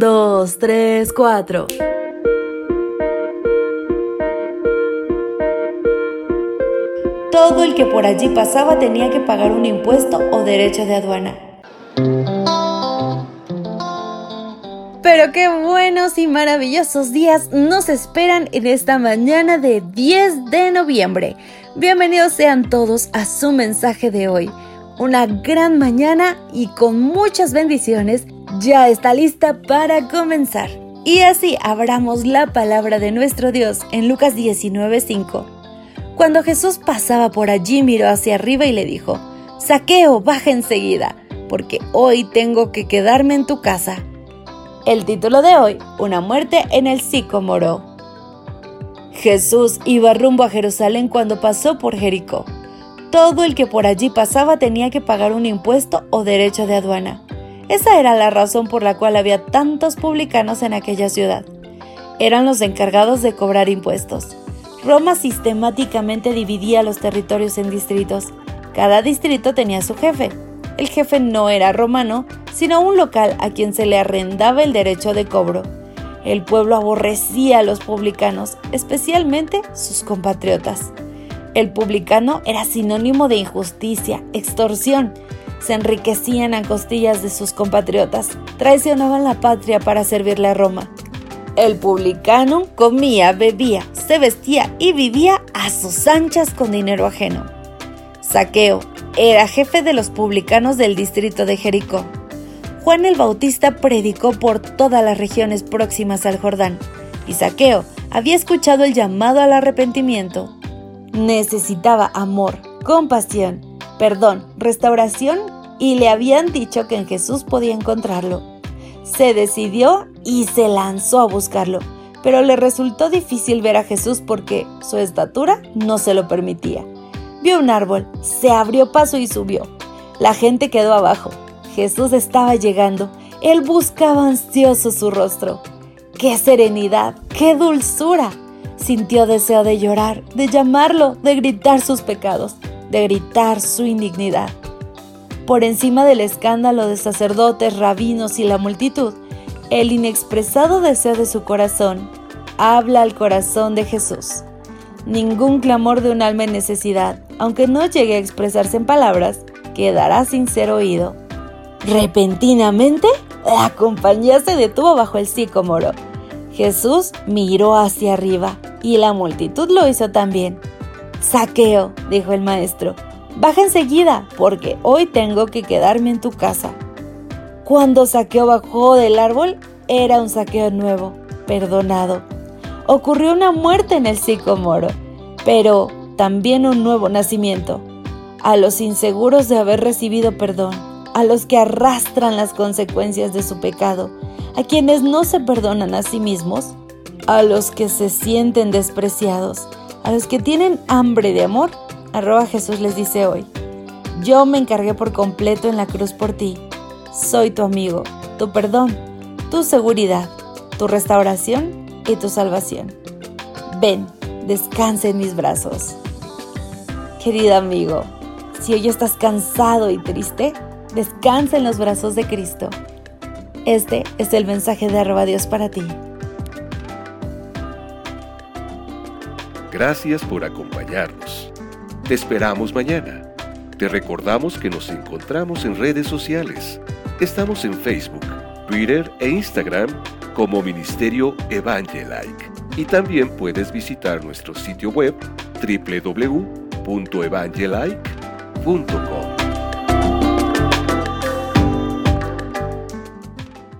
dos, tres, cuatro. Todo el que por allí pasaba tenía que pagar un impuesto o derecho de aduana. Pero qué buenos y maravillosos días nos esperan en esta mañana de 10 de noviembre. Bienvenidos sean todos a su mensaje de hoy. Una gran mañana y con muchas bendiciones ya está lista para comenzar. Y así abramos la palabra de nuestro Dios en Lucas 19:5. Cuando Jesús pasaba por allí miró hacia arriba y le dijo, Saqueo, baja enseguida, porque hoy tengo que quedarme en tu casa. El título de hoy, Una muerte en el sicomoro. Jesús iba rumbo a Jerusalén cuando pasó por Jericó. Todo el que por allí pasaba tenía que pagar un impuesto o derecho de aduana. Esa era la razón por la cual había tantos publicanos en aquella ciudad. Eran los encargados de cobrar impuestos. Roma sistemáticamente dividía los territorios en distritos. Cada distrito tenía su jefe. El jefe no era romano, sino un local a quien se le arrendaba el derecho de cobro. El pueblo aborrecía a los publicanos, especialmente sus compatriotas. El publicano era sinónimo de injusticia, extorsión, se enriquecían a costillas de sus compatriotas, traicionaban la patria para servirle a Roma. El publicano comía, bebía, se vestía y vivía a sus anchas con dinero ajeno. Saqueo era jefe de los publicanos del distrito de Jericó. Juan el Bautista predicó por todas las regiones próximas al Jordán, y Saqueo había escuchado el llamado al arrepentimiento. Necesitaba amor, compasión perdón, restauración y le habían dicho que en Jesús podía encontrarlo. Se decidió y se lanzó a buscarlo, pero le resultó difícil ver a Jesús porque su estatura no se lo permitía. Vio un árbol, se abrió paso y subió. La gente quedó abajo. Jesús estaba llegando. Él buscaba ansioso su rostro. ¡Qué serenidad! ¡Qué dulzura! Sintió deseo de llorar, de llamarlo, de gritar sus pecados de gritar su indignidad. Por encima del escándalo de sacerdotes, rabinos y la multitud, el inexpresado deseo de su corazón habla al corazón de Jesús. Ningún clamor de un alma en necesidad, aunque no llegue a expresarse en palabras, quedará sin ser oído. Repentinamente, la compañía se detuvo bajo el sicómoro. Jesús miró hacia arriba y la multitud lo hizo también. Saqueo, dijo el maestro, baja enseguida, porque hoy tengo que quedarme en tu casa. Cuando Saqueo bajó del árbol, era un saqueo nuevo, perdonado. Ocurrió una muerte en el sicomoro, pero también un nuevo nacimiento. A los inseguros de haber recibido perdón, a los que arrastran las consecuencias de su pecado, a quienes no se perdonan a sí mismos, a los que se sienten despreciados, a los que tienen hambre de amor, arroba Jesús les dice hoy, yo me encargué por completo en la cruz por ti. Soy tu amigo, tu perdón, tu seguridad, tu restauración y tu salvación. Ven, descansa en mis brazos. Querido amigo, si hoy estás cansado y triste, descansa en los brazos de Cristo. Este es el mensaje de arroba Dios para ti. Gracias por acompañarnos. Te esperamos mañana. Te recordamos que nos encontramos en redes sociales. Estamos en Facebook, Twitter e Instagram como Ministerio Evangelike. Y también puedes visitar nuestro sitio web www.evangelike.com.